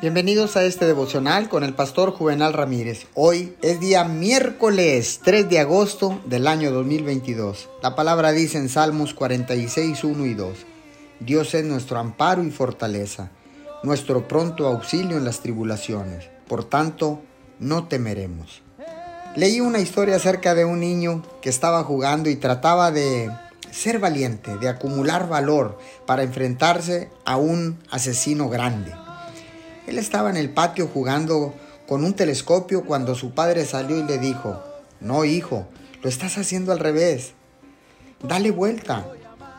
Bienvenidos a este devocional con el pastor Juvenal Ramírez. Hoy es día miércoles 3 de agosto del año 2022. La palabra dice en Salmos 46, 1 y 2. Dios es nuestro amparo y fortaleza, nuestro pronto auxilio en las tribulaciones. Por tanto, no temeremos. Leí una historia acerca de un niño que estaba jugando y trataba de ser valiente, de acumular valor para enfrentarse a un asesino grande. Él estaba en el patio jugando con un telescopio cuando su padre salió y le dijo, no hijo, lo estás haciendo al revés. Dale vuelta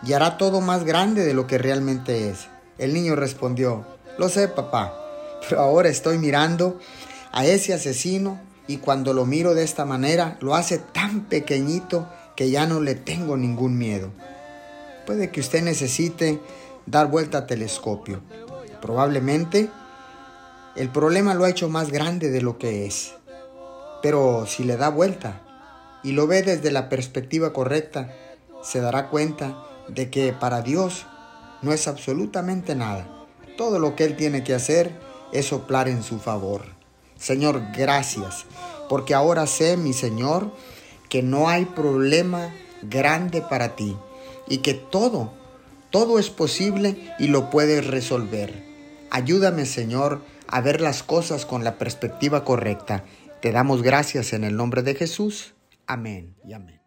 y hará todo más grande de lo que realmente es. El niño respondió, lo sé papá, pero ahora estoy mirando a ese asesino y cuando lo miro de esta manera lo hace tan pequeñito que ya no le tengo ningún miedo. Puede que usted necesite dar vuelta a telescopio. Probablemente el problema lo ha hecho más grande de lo que es. Pero si le da vuelta y lo ve desde la perspectiva correcta, se dará cuenta de que para Dios no es absolutamente nada. Todo lo que Él tiene que hacer es soplar en su favor. Señor, gracias, porque ahora sé, mi Señor, que no hay problema grande para ti y que todo, todo es posible y lo puedes resolver. Ayúdame, Señor, a ver las cosas con la perspectiva correcta. Te damos gracias en el nombre de Jesús. Amén y amén.